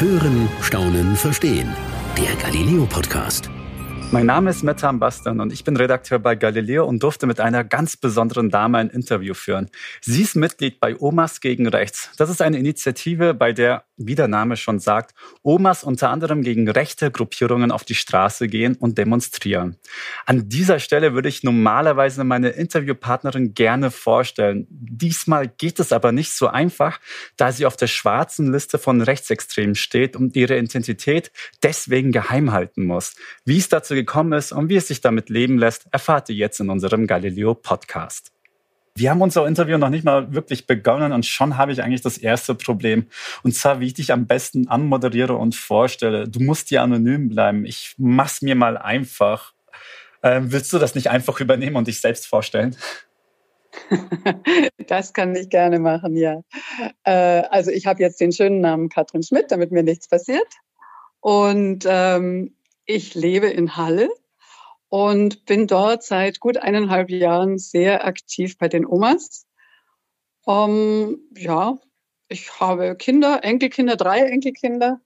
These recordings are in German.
Hören, Staunen, Verstehen. Der Galileo Podcast. Mein Name ist Meta Bastan und ich bin Redakteur bei Galileo und durfte mit einer ganz besonderen Dame ein Interview führen. Sie ist Mitglied bei Omas gegen Rechts. Das ist eine Initiative, bei der, wie der Name schon sagt, Omas unter anderem gegen rechte Gruppierungen auf die Straße gehen und demonstrieren. An dieser Stelle würde ich normalerweise meine Interviewpartnerin gerne vorstellen. Diesmal geht es aber nicht so einfach, da sie auf der schwarzen Liste von Rechtsextremen steht und ihre Identität deswegen geheim halten muss. Wie es dazu gekommen ist und wie es sich damit leben lässt, erfahrt ihr jetzt in unserem Galileo Podcast. Wir haben unser Interview noch nicht mal wirklich begonnen und schon habe ich eigentlich das erste Problem. Und zwar, wie ich dich am besten anmoderiere und vorstelle. Du musst dir anonym bleiben. Ich mach's mir mal einfach. Ähm, willst du das nicht einfach übernehmen und dich selbst vorstellen? Das kann ich gerne machen, ja. Äh, also ich habe jetzt den schönen Namen Katrin Schmidt, damit mir nichts passiert. Und ähm, ich lebe in Halle und bin dort seit gut eineinhalb Jahren sehr aktiv bei den Omas. Um, ja, ich habe Kinder, Enkelkinder, drei Enkelkinder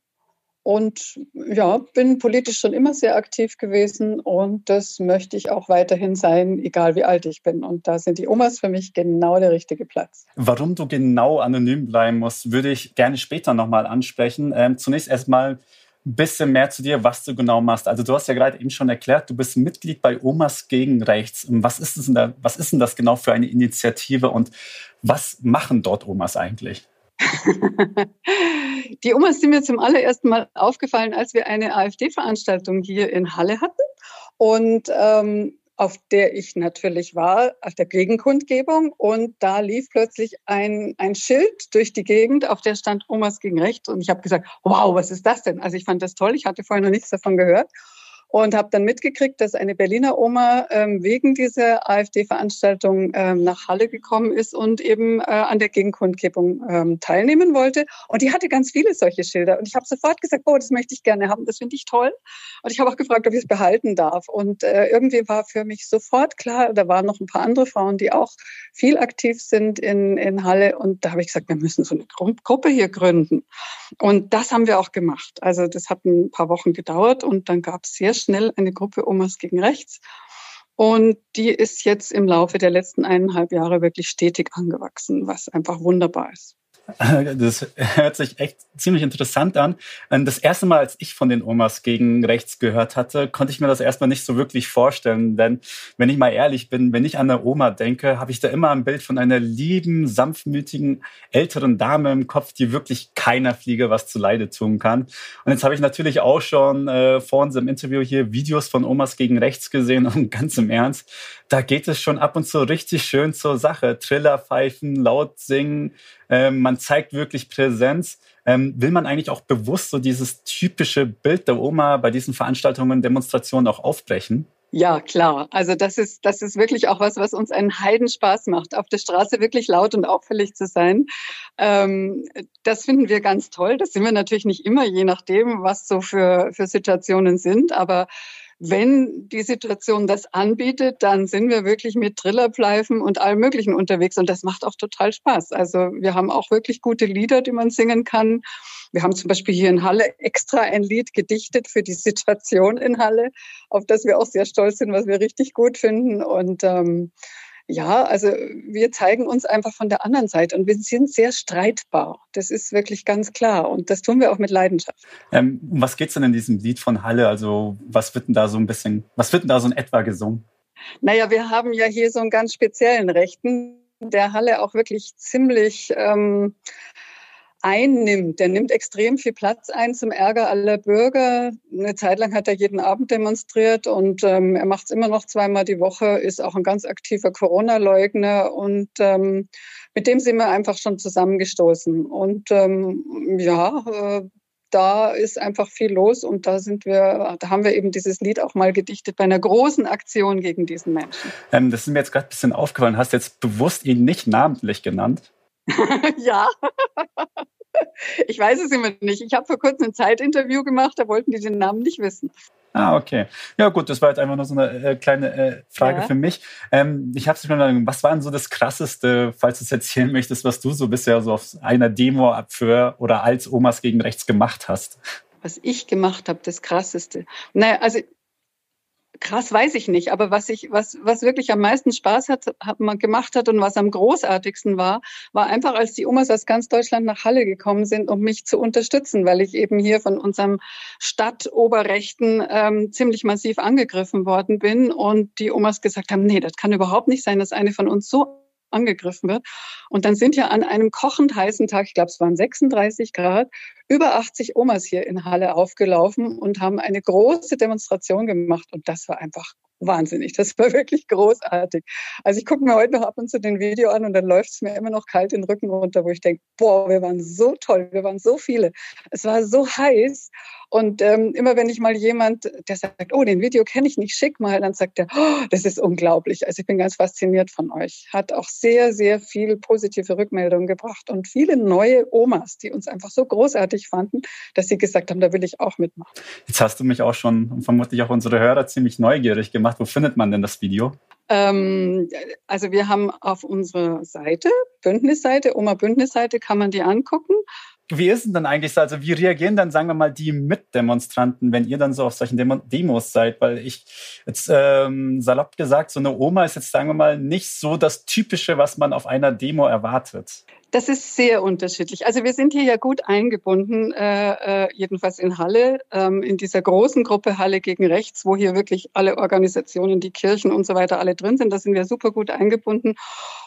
und ja, bin politisch schon immer sehr aktiv gewesen und das möchte ich auch weiterhin sein, egal wie alt ich bin. Und da sind die Omas für mich genau der richtige Platz. Warum du genau anonym bleiben musst, würde ich gerne später nochmal ansprechen. Ähm, zunächst erstmal ein bisschen mehr zu dir, was du genau machst. Also du hast ja gerade eben schon erklärt, du bist Mitglied bei Omas gegen Rechts. Was ist, denn da, was ist denn das genau für eine Initiative und was machen dort Omas eigentlich? Die Omas sind mir zum allerersten Mal aufgefallen, als wir eine AfD-Veranstaltung hier in Halle hatten. Und ähm, auf der ich natürlich war, auf der Gegenkundgebung. Und da lief plötzlich ein, ein Schild durch die Gegend, auf der stand Omas gegen Recht. Und ich habe gesagt, wow, was ist das denn? Also ich fand das toll. Ich hatte vorher noch nichts davon gehört und habe dann mitgekriegt, dass eine Berliner Oma ähm, wegen dieser AfD-Veranstaltung ähm, nach Halle gekommen ist und eben äh, an der Gegenkundgebung ähm, teilnehmen wollte. Und die hatte ganz viele solche Schilder. Und ich habe sofort gesagt, oh, das möchte ich gerne haben, das finde ich toll. Und ich habe auch gefragt, ob ich es behalten darf. Und äh, irgendwie war für mich sofort klar, da waren noch ein paar andere Frauen, die auch viel aktiv sind in, in Halle. Und da habe ich gesagt, wir müssen so eine Gruppe hier gründen. Und das haben wir auch gemacht. Also das hat ein paar Wochen gedauert und dann gab es sehr schnell eine Gruppe Omas gegen Rechts. Und die ist jetzt im Laufe der letzten eineinhalb Jahre wirklich stetig angewachsen, was einfach wunderbar ist. Das hört sich echt ziemlich interessant an. Ähm, das erste Mal, als ich von den Omas gegen rechts gehört hatte, konnte ich mir das erstmal nicht so wirklich vorstellen. Denn wenn ich mal ehrlich bin, wenn ich an eine Oma denke, habe ich da immer ein Bild von einer lieben, sanftmütigen, älteren Dame im Kopf, die wirklich keiner Fliege was zu Leide tun kann. Und jetzt habe ich natürlich auch schon äh, vor unserem Interview hier Videos von Omas gegen rechts gesehen und ganz im Ernst, da geht es schon ab und zu richtig schön zur Sache. Triller pfeifen, laut singen, ähm, man zeigt wirklich Präsenz. Ähm, will man eigentlich auch bewusst so dieses typische Bild der Oma bei diesen Veranstaltungen, Demonstrationen auch aufbrechen? Ja, klar. Also das ist, das ist wirklich auch was, was uns einen Heidenspaß macht, auf der Straße wirklich laut und auffällig zu sein. Ähm, das finden wir ganz toll. Das sind wir natürlich nicht immer, je nachdem, was so für, für Situationen sind. Aber wenn die Situation das anbietet, dann sind wir wirklich mit Trillerpfeifen und allem Möglichen unterwegs und das macht auch total Spaß. Also wir haben auch wirklich gute Lieder, die man singen kann. Wir haben zum Beispiel hier in Halle extra ein Lied gedichtet für die Situation in Halle, auf das wir auch sehr stolz sind, was wir richtig gut finden und ähm, ja, also wir zeigen uns einfach von der anderen Seite und wir sind sehr streitbar. Das ist wirklich ganz klar und das tun wir auch mit Leidenschaft. Ähm, was geht's denn in diesem Lied von Halle? Also was wird denn da so ein bisschen, was wird denn da so in etwa gesungen? Naja, wir haben ja hier so einen ganz speziellen Rechten, der Halle auch wirklich ziemlich ähm, einnimmt. Der nimmt extrem viel Platz ein zum Ärger aller Bürger. Eine Zeit lang hat er jeden Abend demonstriert und ähm, er macht es immer noch zweimal die Woche, ist auch ein ganz aktiver Corona-Leugner und ähm, mit dem sind wir einfach schon zusammengestoßen. Und ähm, ja, äh, da ist einfach viel los und da sind wir, da haben wir eben dieses Lied auch mal gedichtet bei einer großen Aktion gegen diesen Menschen. Ähm, das ist mir jetzt gerade ein bisschen aufgefallen. Hast jetzt bewusst ihn nicht namentlich genannt? ja. Ich weiß es immer nicht. Ich habe vor kurzem ein Zeitinterview gemacht, da wollten die den Namen nicht wissen. Ah, okay. Ja, gut, das war jetzt einfach nur so eine äh, kleine äh, Frage ja. für mich. Ähm, ich habe schon was war denn so das Krasseste, falls du es erzählen möchtest, was du so bisher so auf einer Demo für oder als Omas gegen Rechts gemacht hast? Was ich gemacht habe, das Krasseste. Naja, also krass weiß ich nicht, aber was ich, was, was wirklich am meisten Spaß hat, hat man gemacht hat und was am großartigsten war, war einfach, als die Omas aus ganz Deutschland nach Halle gekommen sind, um mich zu unterstützen, weil ich eben hier von unserem Stadtoberrechten ähm, ziemlich massiv angegriffen worden bin und die Omas gesagt haben, nee, das kann überhaupt nicht sein, dass eine von uns so angegriffen wird. Und dann sind ja an einem kochend heißen Tag, ich glaube, es waren 36 Grad, über 80 Omas hier in Halle aufgelaufen und haben eine große Demonstration gemacht. Und das war einfach wahnsinnig. Das war wirklich großartig. Also ich gucke mir heute noch ab und zu den Video an und dann läuft es mir immer noch kalt den Rücken runter, wo ich denke, boah, wir waren so toll, wir waren so viele. Es war so heiß. Und ähm, immer wenn ich mal jemand, der sagt, oh, den Video kenne ich nicht, schick mal, dann sagt er, oh, das ist unglaublich. Also ich bin ganz fasziniert von euch. Hat auch sehr, sehr viel positive Rückmeldungen gebracht und viele neue Omas, die uns einfach so großartig fanden, dass sie gesagt haben, da will ich auch mitmachen. Jetzt hast du mich auch schon und vermutlich auch unsere Hörer ziemlich neugierig gemacht. Wo findet man denn das Video? Ähm, also wir haben auf unserer Seite, Bündnisseite, Oma Bündnisseite, kann man die angucken. Wie ist denn dann eigentlich so? Also wie reagieren dann, sagen wir mal, die Mitdemonstranten, wenn ihr dann so auf solchen Demo Demos seid? Weil ich jetzt ähm, salopp gesagt, so eine Oma ist jetzt, sagen wir mal, nicht so das Typische, was man auf einer Demo erwartet. Das ist sehr unterschiedlich. Also wir sind hier ja gut eingebunden, äh, äh, jedenfalls in Halle, ähm, in dieser großen Gruppe Halle gegen Rechts, wo hier wirklich alle Organisationen, die Kirchen und so weiter alle drin sind. Da sind wir super gut eingebunden.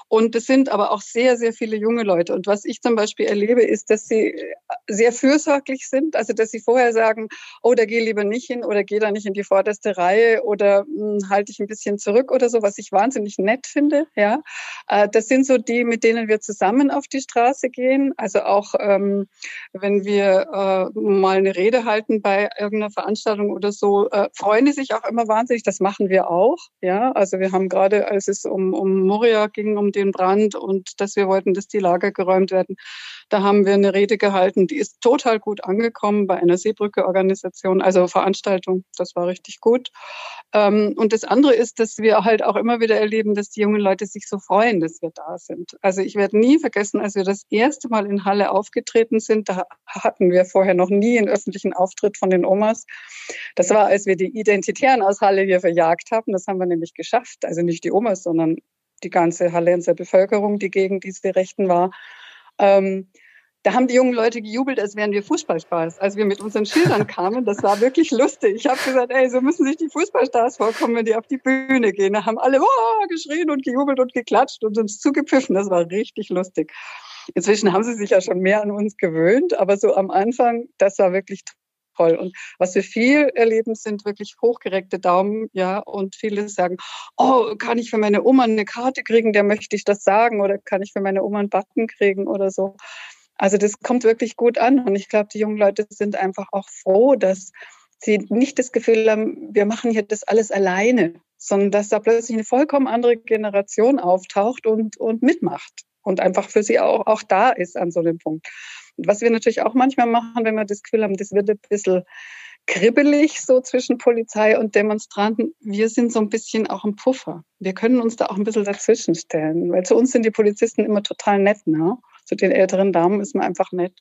Und es sind aber auch sehr, sehr viele junge Leute. Und was ich zum Beispiel erlebe, ist, dass sie sehr fürsorglich sind. Also, dass sie vorher sagen, oh, da geh lieber nicht hin oder geh da nicht in die vorderste Reihe oder hm, halte ich ein bisschen zurück oder so, was ich wahnsinnig nett finde. Ja, äh, das sind so die, mit denen wir zusammen auf die Straße gehen. Also auch, ähm, wenn wir äh, mal eine Rede halten bei irgendeiner Veranstaltung oder so, äh, freuen die sich auch immer wahnsinnig. Das machen wir auch. Ja, also wir haben gerade, als es um, um Moria ging, um den Brand und dass wir wollten, dass die Lager geräumt werden. Da haben wir eine Rede gehalten, die ist total gut angekommen bei einer Seebrücke-Organisation, also Veranstaltung. Das war richtig gut. Ähm, und das andere ist, dass wir halt auch immer wieder erleben, dass die jungen Leute sich so freuen, dass wir da sind. Also ich werde nie vergessen, als wir das erste Mal in Halle aufgetreten sind, da hatten wir vorher noch nie einen öffentlichen Auftritt von den Omas. Das war, als wir die Identitären aus Halle hier verjagt haben. Das haben wir nämlich geschafft. Also nicht die Omas, sondern die ganze Hallenser Bevölkerung, die gegen diese Rechten war. Ähm, da haben die jungen Leute gejubelt, als wären wir Fußballstars. Als wir mit unseren Schildern kamen, das war wirklich lustig. Ich habe gesagt, ey, so müssen sich die Fußballstars vorkommen, wenn die auf die Bühne gehen. Da haben alle oh, geschrien und gejubelt und geklatscht und uns zugepfiffen. Das war richtig lustig. Inzwischen haben sie sich ja schon mehr an uns gewöhnt, aber so am Anfang, das war wirklich toll. Und was wir viel erleben, sind wirklich hochgereckte Daumen, ja, und viele sagen, oh, kann ich für meine Oma eine Karte kriegen, der möchte ich das sagen, oder kann ich für meine Oma einen Button kriegen oder so. Also das kommt wirklich gut an. Und ich glaube, die jungen Leute sind einfach auch froh, dass sie nicht das Gefühl haben, wir machen hier das alles alleine, sondern dass da plötzlich eine vollkommen andere Generation auftaucht und, und mitmacht und einfach für sie auch, auch da ist an so einem Punkt. Was wir natürlich auch manchmal machen, wenn wir das Gefühl haben, das wird ein bisschen kribbelig so zwischen Polizei und Demonstranten. Wir sind so ein bisschen auch ein Puffer. Wir können uns da auch ein bisschen dazwischen stellen, weil zu uns sind die Polizisten immer total nett. Ne? Zu den älteren Damen ist man einfach nett.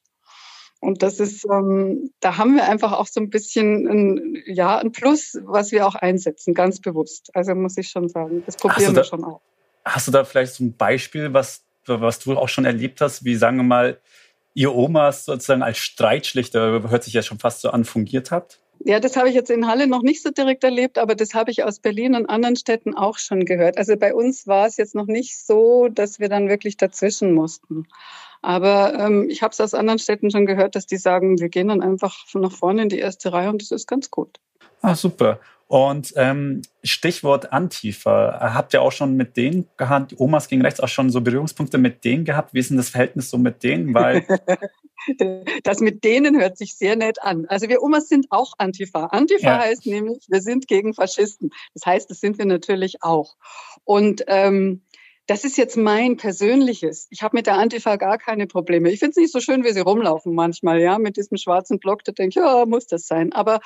Und das ist, ähm, da haben wir einfach auch so ein bisschen ein, ja, ein Plus, was wir auch einsetzen, ganz bewusst. Also muss ich schon sagen, das probieren da, wir schon auch. Hast du da vielleicht so ein Beispiel, was, was du auch schon erlebt hast, wie sagen wir mal, ihr Omas sozusagen als Streitschlichter, hört sich ja schon fast so an, fungiert habt? Ja, das habe ich jetzt in Halle noch nicht so direkt erlebt, aber das habe ich aus Berlin und anderen Städten auch schon gehört. Also bei uns war es jetzt noch nicht so, dass wir dann wirklich dazwischen mussten. Aber ähm, ich habe es aus anderen Städten schon gehört, dass die sagen, wir gehen dann einfach nach vorne in die erste Reihe und das ist ganz gut. Ah, super. Und ähm, Stichwort Antifa. Habt ihr auch schon mit denen gehabt, Omas gegen rechts, auch schon so Berührungspunkte mit denen gehabt? Wie ist denn das Verhältnis so mit denen? Weil das mit denen hört sich sehr nett an. Also wir Omas sind auch Antifa. Antifa ja. heißt nämlich, wir sind gegen Faschisten. Das heißt, das sind wir natürlich auch. Und ähm, das ist jetzt mein persönliches. Ich habe mit der Antifa gar keine Probleme. Ich finde es nicht so schön, wie sie rumlaufen manchmal, ja, mit diesem schwarzen Block. Da denke ich, ja, muss das sein. Aber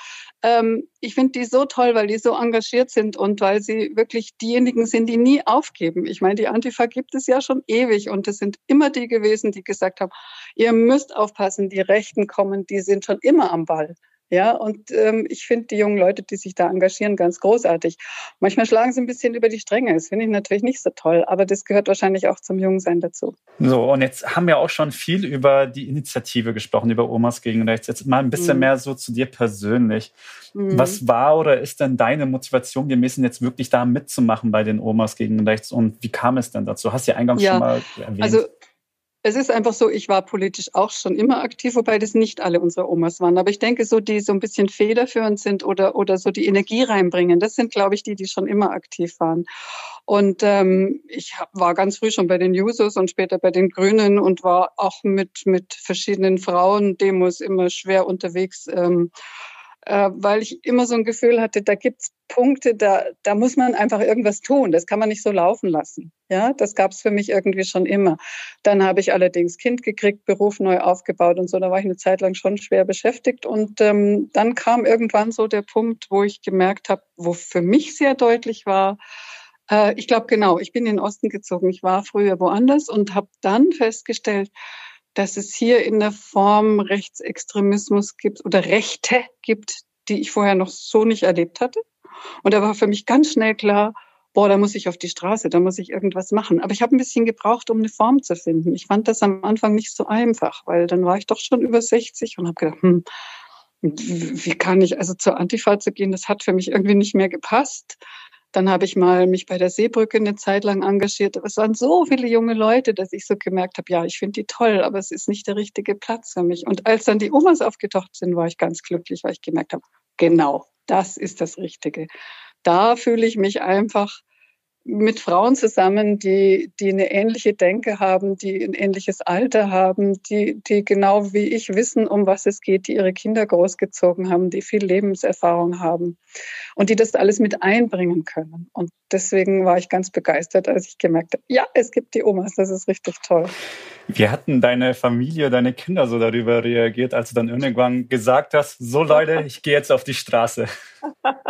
ähm, ich finde die so toll, weil die so engagiert sind und weil sie wirklich diejenigen sind, die nie aufgeben. Ich meine, die Antifa gibt es ja schon ewig und es sind immer die gewesen, die gesagt haben, ihr müsst aufpassen, die Rechten kommen, die sind schon immer am Ball. Ja, und ähm, ich finde die jungen Leute, die sich da engagieren, ganz großartig. Manchmal schlagen sie ein bisschen über die Stränge. Das finde ich natürlich nicht so toll, aber das gehört wahrscheinlich auch zum Jungsein dazu. So, und jetzt haben wir auch schon viel über die Initiative gesprochen, über Omas gegen Rechts. Jetzt mal ein bisschen mhm. mehr so zu dir persönlich. Mhm. Was war oder ist denn deine Motivation gewesen, jetzt wirklich da mitzumachen bei den Omas gegen Rechts? Und wie kam es denn dazu? Hast du ja eingangs ja, schon mal erwähnt. Also es ist einfach so, ich war politisch auch schon immer aktiv, wobei das nicht alle unsere Omas waren. Aber ich denke, so die so ein bisschen federführend sind oder, oder so die Energie reinbringen, das sind, glaube ich, die, die schon immer aktiv waren. Und ähm, ich hab, war ganz früh schon bei den Jusos und später bei den Grünen und war auch mit, mit verschiedenen Frauen-Demos immer schwer unterwegs. Ähm, äh, weil ich immer so ein Gefühl hatte, da gibt's Punkte, da, da muss man einfach irgendwas tun. Das kann man nicht so laufen lassen. Ja, das gab's für mich irgendwie schon immer. Dann habe ich allerdings Kind gekriegt, Beruf neu aufgebaut und so. Da war ich eine Zeit lang schon schwer beschäftigt. Und ähm, dann kam irgendwann so der Punkt, wo ich gemerkt habe, wo für mich sehr deutlich war, äh, ich glaube genau, ich bin in den Osten gezogen. Ich war früher woanders und habe dann festgestellt, dass es hier in der Form Rechtsextremismus gibt oder Rechte gibt, die ich vorher noch so nicht erlebt hatte. Und da war für mich ganz schnell klar, boah, da muss ich auf die Straße, da muss ich irgendwas machen. Aber ich habe ein bisschen gebraucht, um eine Form zu finden. Ich fand das am Anfang nicht so einfach, weil dann war ich doch schon über 60 und habe gedacht, hm, wie kann ich also zur Antifa zu gehen? Das hat für mich irgendwie nicht mehr gepasst. Dann habe ich mal mich bei der Seebrücke eine Zeit lang engagiert. Es waren so viele junge Leute, dass ich so gemerkt habe, ja, ich finde die toll, aber es ist nicht der richtige Platz für mich. Und als dann die Omas aufgetaucht sind, war ich ganz glücklich, weil ich gemerkt habe, genau, das ist das Richtige. Da fühle ich mich einfach mit Frauen zusammen, die, die eine ähnliche Denke haben, die ein ähnliches Alter haben, die, die genau wie ich wissen, um was es geht, die ihre Kinder großgezogen haben, die viel Lebenserfahrung haben und die das alles mit einbringen können. Und deswegen war ich ganz begeistert, als ich gemerkt habe, ja, es gibt die Omas, das ist richtig toll. Wie hatten deine Familie, deine Kinder so darüber reagiert, als du dann irgendwann gesagt hast, so Leute, ich gehe jetzt auf die Straße?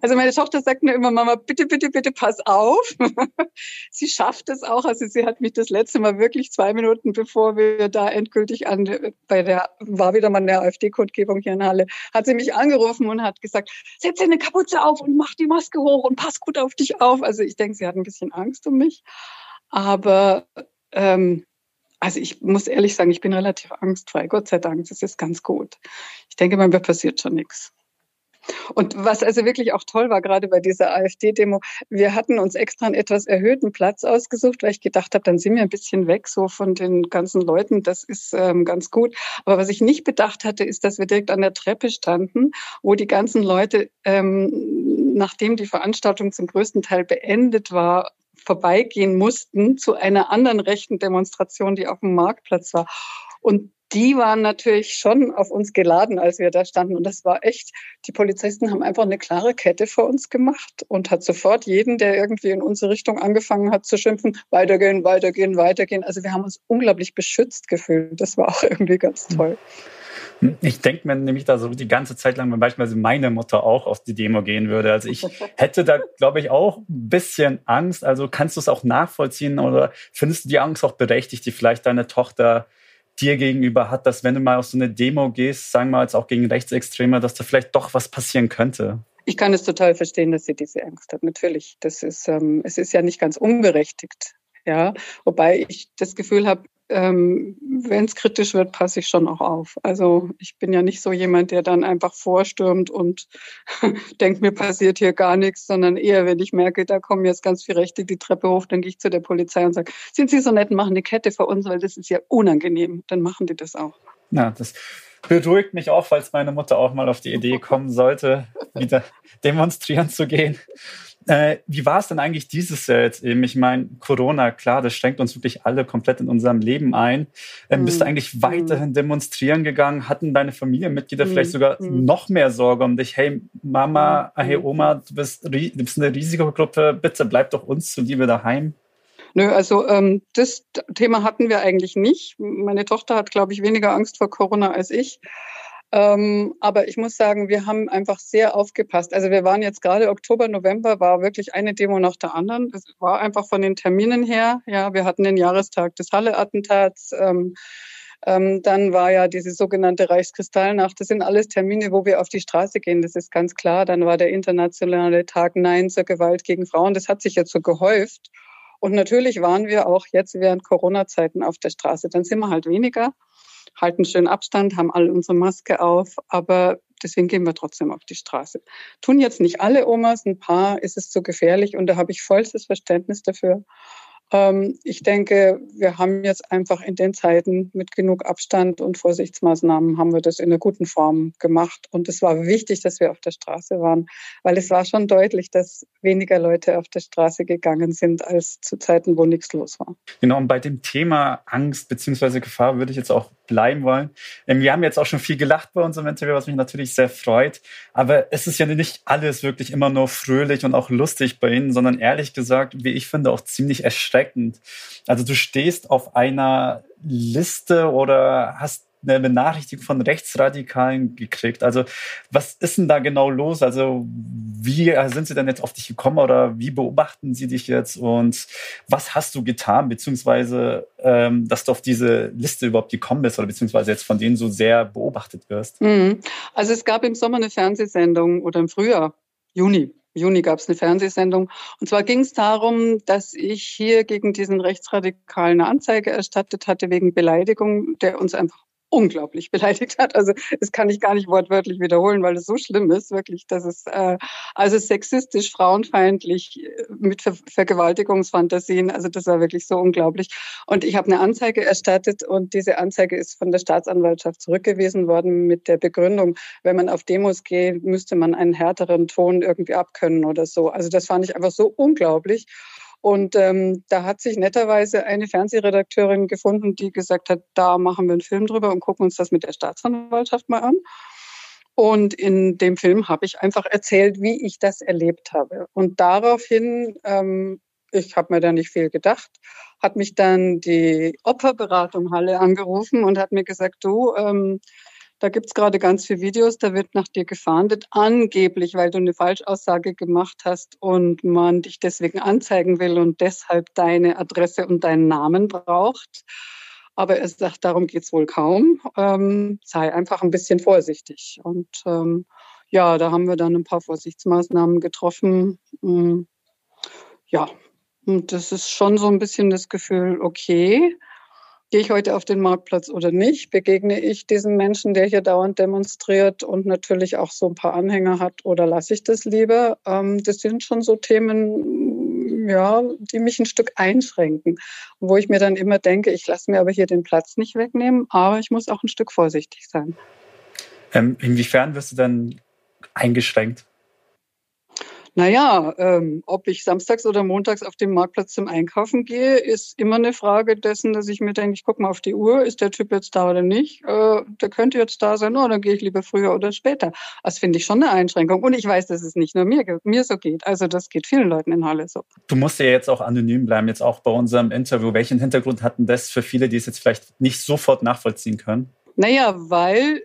Also meine Tochter sagt mir immer, Mama, bitte, bitte, bitte pass auf. sie schafft es auch. Also sie hat mich das letzte Mal wirklich zwei Minuten, bevor wir da endgültig an, bei der, war wieder mal eine AfD-Kundgebung hier in Halle, hat sie mich angerufen und hat gesagt, setz dir eine Kapuze auf und mach die Maske hoch und pass gut auf dich auf. Also ich denke, sie hat ein bisschen Angst um mich. Aber ähm, also ich muss ehrlich sagen, ich bin relativ angstfrei. Gott sei Dank, das ist ganz gut. Ich denke, mir passiert schon nichts. Und was also wirklich auch toll war, gerade bei dieser AfD-Demo, wir hatten uns extra einen etwas erhöhten Platz ausgesucht, weil ich gedacht habe, dann sind wir ein bisschen weg so von den ganzen Leuten. Das ist ähm, ganz gut. Aber was ich nicht bedacht hatte, ist, dass wir direkt an der Treppe standen, wo die ganzen Leute, ähm, nachdem die Veranstaltung zum größten Teil beendet war, vorbeigehen mussten zu einer anderen rechten Demonstration, die auf dem Marktplatz war. Und die waren natürlich schon auf uns geladen, als wir da standen. Und das war echt, die Polizisten haben einfach eine klare Kette vor uns gemacht und hat sofort jeden, der irgendwie in unsere Richtung angefangen hat zu schimpfen, weitergehen, weitergehen, weitergehen. Also wir haben uns unglaublich beschützt gefühlt. Das war auch irgendwie ganz toll. Ich denke mir nämlich da so die ganze Zeit lang, wenn beispielsweise meine Mutter auch auf die Demo gehen würde. Also ich hätte da, glaube ich, auch ein bisschen Angst. Also kannst du es auch nachvollziehen oder findest du die Angst auch berechtigt, die vielleicht deine Tochter dir gegenüber hat, dass wenn du mal auf so eine Demo gehst, sagen wir mal jetzt auch gegen Rechtsextreme, dass da vielleicht doch was passieren könnte? Ich kann es total verstehen, dass sie diese Angst hat. Natürlich, das ist, ähm, es ist ja nicht ganz unberechtigt. Ja, wobei ich das Gefühl habe, ähm, wenn es kritisch wird, passe ich schon auch auf. Also ich bin ja nicht so jemand, der dann einfach vorstürmt und denkt, mir passiert hier gar nichts, sondern eher, wenn ich merke, da kommen jetzt ganz viele Rechte die Treppe hoch, dann gehe ich zu der Polizei und sage, sind Sie so nett, machen eine Kette für uns, weil das ist ja unangenehm. Dann machen die das auch. Ja, das beruhigt mich auch, falls meine Mutter auch mal auf die Idee kommen sollte, wieder demonstrieren zu gehen. Äh, wie war es denn eigentlich dieses Jahr jetzt eben? Ich meine, Corona, klar, das schränkt uns wirklich alle komplett in unserem Leben ein. Ähm, mhm. Bist du eigentlich mhm. weiterhin demonstrieren gegangen? Hatten deine Familienmitglieder mhm. vielleicht sogar mhm. noch mehr Sorge um dich? Hey Mama, mhm. hey Oma, du bist, du bist eine Risikogruppe, bitte bleib doch uns zuliebe daheim. Nö, also ähm, das Thema hatten wir eigentlich nicht. Meine Tochter hat, glaube ich, weniger Angst vor Corona als ich. Ähm, aber ich muss sagen, wir haben einfach sehr aufgepasst. Also wir waren jetzt gerade Oktober, November, war wirklich eine Demo nach der anderen. Es war einfach von den Terminen her. Ja, wir hatten den Jahrestag des Halle-Attentats. Ähm, ähm, dann war ja diese sogenannte Reichskristallnacht. Das sind alles Termine, wo wir auf die Straße gehen. Das ist ganz klar. Dann war der internationale Tag Nein zur Gewalt gegen Frauen. Das hat sich jetzt so gehäuft. Und natürlich waren wir auch jetzt während Corona-Zeiten auf der Straße. Dann sind wir halt weniger, halten schön Abstand, haben alle unsere Maske auf, aber deswegen gehen wir trotzdem auf die Straße. Tun jetzt nicht alle Omas, ein paar ist es zu gefährlich und da habe ich vollstes Verständnis dafür. Ähm, ich denke, wir haben jetzt einfach in den Zeiten mit genug Abstand und Vorsichtsmaßnahmen haben wir das in einer guten Form gemacht. Und es war wichtig, dass wir auf der Straße waren, weil es war schon deutlich, dass weniger Leute auf der Straße gegangen sind als zu Zeiten, wo nichts los war. Genau, und bei dem Thema Angst bzw. Gefahr würde ich jetzt auch bleiben wollen. Ähm, wir haben jetzt auch schon viel gelacht bei unserem Interview, was mich natürlich sehr freut. Aber es ist ja nicht alles wirklich immer nur fröhlich und auch lustig bei Ihnen, sondern ehrlich gesagt, wie ich finde, auch ziemlich erschreckend. Also du stehst auf einer Liste oder hast eine Benachrichtigung von Rechtsradikalen gekriegt. Also was ist denn da genau los? Also wie sind sie denn jetzt auf dich gekommen oder wie beobachten sie dich jetzt und was hast du getan, beziehungsweise ähm, dass du auf diese Liste überhaupt gekommen bist oder beziehungsweise jetzt von denen so sehr beobachtet wirst? Mhm. Also es gab im Sommer eine Fernsehsendung oder im Frühjahr, Juni, Juni gab es eine Fernsehsendung. Und zwar ging es darum, dass ich hier gegen diesen Rechtsradikalen eine Anzeige erstattet hatte wegen Beleidigung, der uns einfach unglaublich beleidigt hat. Also das kann ich gar nicht wortwörtlich wiederholen, weil es so schlimm ist, wirklich, dass es äh, also sexistisch, frauenfeindlich äh, mit Ver Vergewaltigungsfantasien. Also das war wirklich so unglaublich. Und ich habe eine Anzeige erstattet und diese Anzeige ist von der Staatsanwaltschaft zurückgewiesen worden mit der Begründung, wenn man auf Demos geht, müsste man einen härteren Ton irgendwie abkönnen oder so. Also das fand ich einfach so unglaublich. Und ähm, da hat sich netterweise eine Fernsehredakteurin gefunden, die gesagt hat, da machen wir einen Film drüber und gucken uns das mit der Staatsanwaltschaft mal an. Und in dem Film habe ich einfach erzählt, wie ich das erlebt habe. Und daraufhin, ähm, ich habe mir da nicht viel gedacht, hat mich dann die Opferberatung Halle angerufen und hat mir gesagt, du, ähm, da gibt's gerade ganz viele Videos, da wird nach dir gefahndet, angeblich, weil du eine Falschaussage gemacht hast und man dich deswegen anzeigen will und deshalb deine Adresse und deinen Namen braucht. Aber er sagt, darum geht's wohl kaum. Ähm, sei einfach ein bisschen vorsichtig. Und ähm, ja, da haben wir dann ein paar Vorsichtsmaßnahmen getroffen. Ähm, ja, und das ist schon so ein bisschen das Gefühl, okay, Gehe ich heute auf den Marktplatz oder nicht? Begegne ich diesem Menschen, der hier dauernd demonstriert und natürlich auch so ein paar Anhänger hat oder lasse ich das lieber? Ähm, das sind schon so Themen, ja, die mich ein Stück einschränken, wo ich mir dann immer denke, ich lasse mir aber hier den Platz nicht wegnehmen, aber ich muss auch ein Stück vorsichtig sein. Ähm, inwiefern wirst du dann eingeschränkt? Naja, ähm, ob ich samstags oder montags auf dem Marktplatz zum Einkaufen gehe, ist immer eine Frage dessen, dass ich mir denke, ich gucke mal auf die Uhr, ist der Typ jetzt da oder nicht? Äh, der könnte jetzt da sein, oh, dann gehe ich lieber früher oder später. Das finde ich schon eine Einschränkung. Und ich weiß, dass es nicht nur mir, mir so geht. Also das geht vielen Leuten in Halle so. Du musst ja jetzt auch anonym bleiben, jetzt auch bei unserem Interview. Welchen Hintergrund hatten das für viele, die es jetzt vielleicht nicht sofort nachvollziehen können? Naja, weil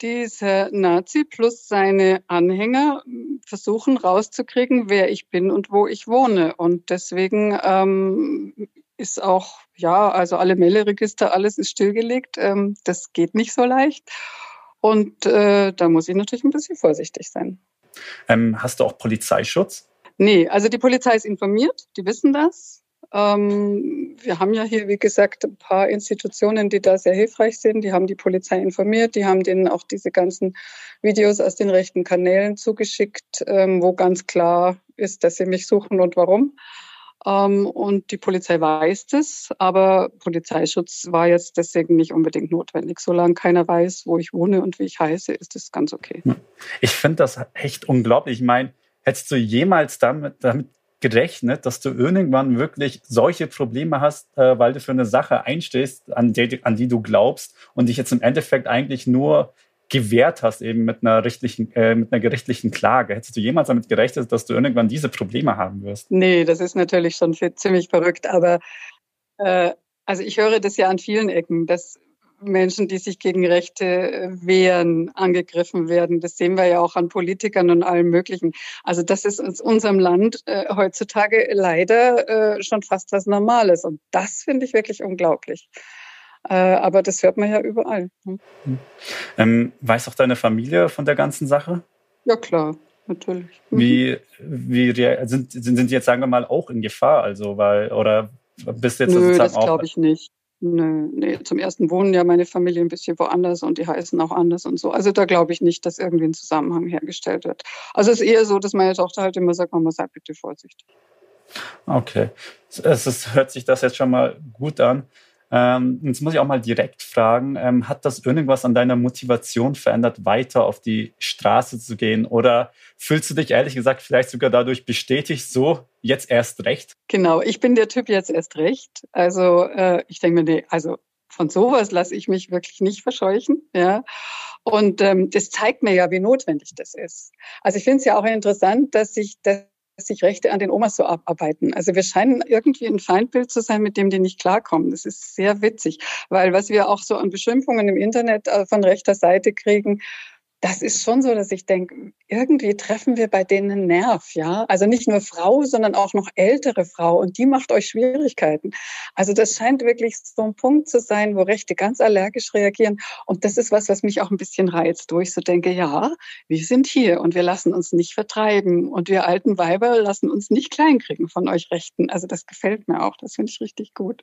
dieser Nazi plus seine Anhänger versuchen rauszukriegen, wer ich bin und wo ich wohne. Und deswegen ähm, ist auch, ja, also alle Melderegister, alles ist stillgelegt. Ähm, das geht nicht so leicht. Und äh, da muss ich natürlich ein bisschen vorsichtig sein. Ähm, hast du auch Polizeischutz? Nee, also die Polizei ist informiert, die wissen das. Ähm, wir haben ja hier, wie gesagt, ein paar Institutionen, die da sehr hilfreich sind. Die haben die Polizei informiert, die haben denen auch diese ganzen Videos aus den rechten Kanälen zugeschickt, ähm, wo ganz klar ist, dass sie mich suchen und warum. Ähm, und die Polizei weiß das, aber Polizeischutz war jetzt deswegen nicht unbedingt notwendig. Solange keiner weiß, wo ich wohne und wie ich heiße, ist das ganz okay. Ich finde das echt unglaublich. Ich meine, hättest du jemals damit, damit gerechnet, dass du irgendwann wirklich solche Probleme hast, äh, weil du für eine Sache einstehst, an die, an die du glaubst und dich jetzt im Endeffekt eigentlich nur gewehrt hast, eben mit einer, richtlichen, äh, mit einer gerichtlichen Klage. Hättest du jemals damit gerechnet, dass du irgendwann diese Probleme haben wirst? Nee, das ist natürlich schon ziemlich verrückt, aber äh, also ich höre das ja an vielen Ecken, dass Menschen, die sich gegen Rechte äh, wehren, angegriffen werden. Das sehen wir ja auch an Politikern und allem Möglichen. Also das ist in unserem Land äh, heutzutage leider äh, schon fast was Normales. Und das finde ich wirklich unglaublich. Äh, aber das hört man ja überall. Hm. Ähm, weiß auch deine Familie von der ganzen Sache? Ja, klar. Natürlich. Mhm. Wie, wie sind, sind, sind die jetzt, sagen wir mal, auch in Gefahr? Also, weil, oder bist du jetzt Nö, das glaube ich nicht. Nö, nee, zum ersten wohnen ja meine Familie ein bisschen woanders und die heißen auch anders und so. Also da glaube ich nicht, dass irgendwie ein Zusammenhang hergestellt wird. Also es ist eher so, dass meine Tochter halt immer sagt, Mama, sei bitte vorsichtig. Okay. Es ist, hört sich das jetzt schon mal gut an. Ähm, jetzt muss ich auch mal direkt fragen, ähm, hat das irgendwas an deiner Motivation verändert, weiter auf die Straße zu gehen? Oder fühlst du dich ehrlich gesagt vielleicht sogar dadurch bestätigt, so jetzt erst recht? Genau, ich bin der Typ jetzt erst recht. Also äh, ich denke mir, nee, also von sowas lasse ich mich wirklich nicht verscheuchen. Ja. Und ähm, das zeigt mir ja, wie notwendig das ist. Also ich finde es ja auch interessant, dass sich das sich Rechte an den Omas so abarbeiten. Also wir scheinen irgendwie ein Feindbild zu sein, mit dem die nicht klarkommen. Das ist sehr witzig, weil was wir auch so an Beschimpfungen im Internet äh, von rechter Seite kriegen, das ist schon so, dass ich denke, irgendwie treffen wir bei denen einen Nerv, ja. Also nicht nur Frau, sondern auch noch ältere Frau und die macht euch Schwierigkeiten. Also das scheint wirklich so ein Punkt zu sein, wo Rechte ganz allergisch reagieren. Und das ist was, was mich auch ein bisschen reizt, wo ich so denke, ja, wir sind hier und wir lassen uns nicht vertreiben und wir alten Weiber lassen uns nicht kleinkriegen von euch Rechten. Also das gefällt mir auch, das finde ich richtig gut.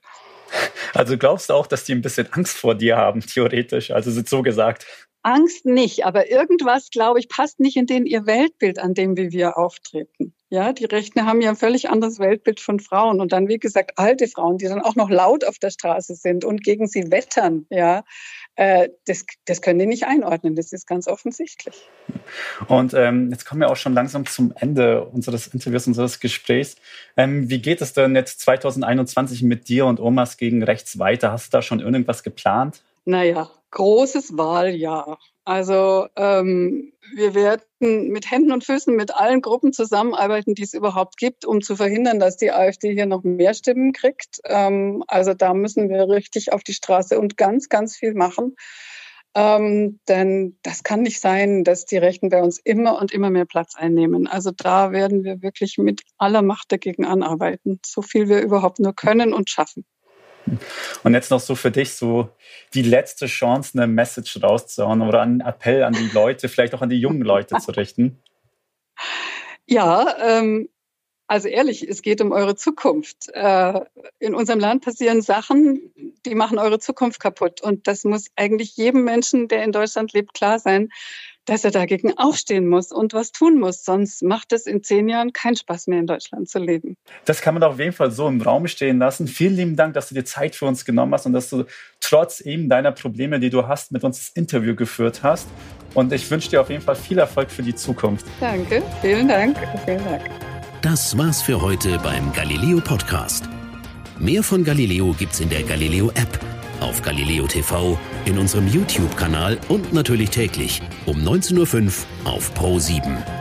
Also glaubst du auch, dass die ein bisschen Angst vor dir haben, theoretisch? Also so gesagt. Angst nicht, aber irgendwas, glaube ich, passt nicht in den ihr Weltbild, an dem wie wir auftreten. Ja, die Rechten haben ja ein völlig anderes Weltbild von Frauen und dann, wie gesagt, alte Frauen, die dann auch noch laut auf der Straße sind und gegen sie wettern. Ja, äh, das, das können die nicht einordnen. Das ist ganz offensichtlich. Und ähm, jetzt kommen wir auch schon langsam zum Ende unseres Interviews, unseres Gesprächs. Ähm, wie geht es denn jetzt 2021 mit dir und Omas gegen rechts weiter? Hast du da schon irgendwas geplant? Naja, großes Wahljahr. Also ähm, wir werden mit Händen und Füßen mit allen Gruppen zusammenarbeiten, die es überhaupt gibt, um zu verhindern, dass die AfD hier noch mehr Stimmen kriegt. Ähm, also da müssen wir richtig auf die Straße und ganz, ganz viel machen. Ähm, denn das kann nicht sein, dass die Rechten bei uns immer und immer mehr Platz einnehmen. Also da werden wir wirklich mit aller Macht dagegen anarbeiten, so viel wir überhaupt nur können und schaffen. Und jetzt noch so für dich so die letzte Chance, eine Message rauszuhauen oder einen Appell an die Leute, vielleicht auch an die jungen Leute zu richten. Ja, ähm, also ehrlich, es geht um eure Zukunft. Äh, in unserem Land passieren Sachen, die machen eure Zukunft kaputt. Und das muss eigentlich jedem Menschen, der in Deutschland lebt, klar sein dass er dagegen aufstehen muss und was tun muss. Sonst macht es in zehn Jahren keinen Spaß mehr in Deutschland zu leben. Das kann man auf jeden Fall so im Raum stehen lassen. Vielen lieben Dank, dass du dir Zeit für uns genommen hast und dass du trotz eben deiner Probleme, die du hast, mit uns das Interview geführt hast. Und ich wünsche dir auf jeden Fall viel Erfolg für die Zukunft. Danke, vielen Dank, vielen Dank. Das war's für heute beim Galileo Podcast. Mehr von Galileo gibt's in der Galileo App auf Galileo TV, in unserem YouTube-Kanal und natürlich täglich um 19.05 Uhr auf Pro 7.